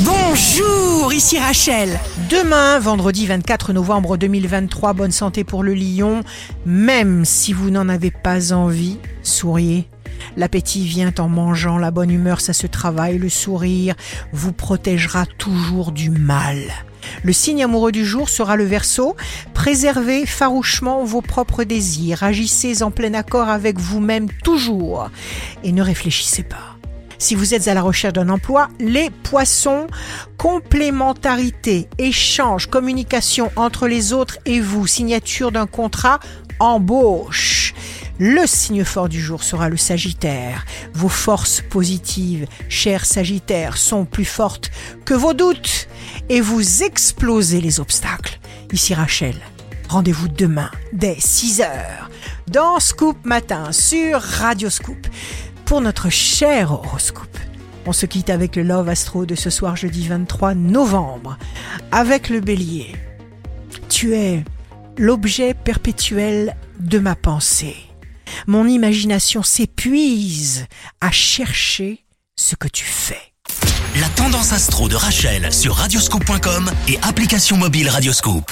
Bonjour, ici Rachel. Demain, vendredi 24 novembre 2023, bonne santé pour le lion. Même si vous n'en avez pas envie, souriez. L'appétit vient en mangeant, la bonne humeur, ça se travaille, le sourire vous protégera toujours du mal. Le signe amoureux du jour sera le verso. Préservez farouchement vos propres désirs, agissez en plein accord avec vous-même toujours et ne réfléchissez pas. Si vous êtes à la recherche d'un emploi, les poissons, complémentarité, échange, communication entre les autres et vous, signature d'un contrat, embauche. Le signe fort du jour sera le Sagittaire. Vos forces positives, chers Sagittaires, sont plus fortes que vos doutes et vous explosez les obstacles. Ici Rachel. Rendez-vous demain dès 6 heures dans Scoop Matin sur Radio Scoop pour notre cher horoscope. On se quitte avec le Love Astro de ce soir jeudi 23 novembre, avec le bélier. Tu es l'objet perpétuel de ma pensée. Mon imagination s'épuise à chercher ce que tu fais. La tendance astro de Rachel sur radioscope.com et application mobile Radioscope.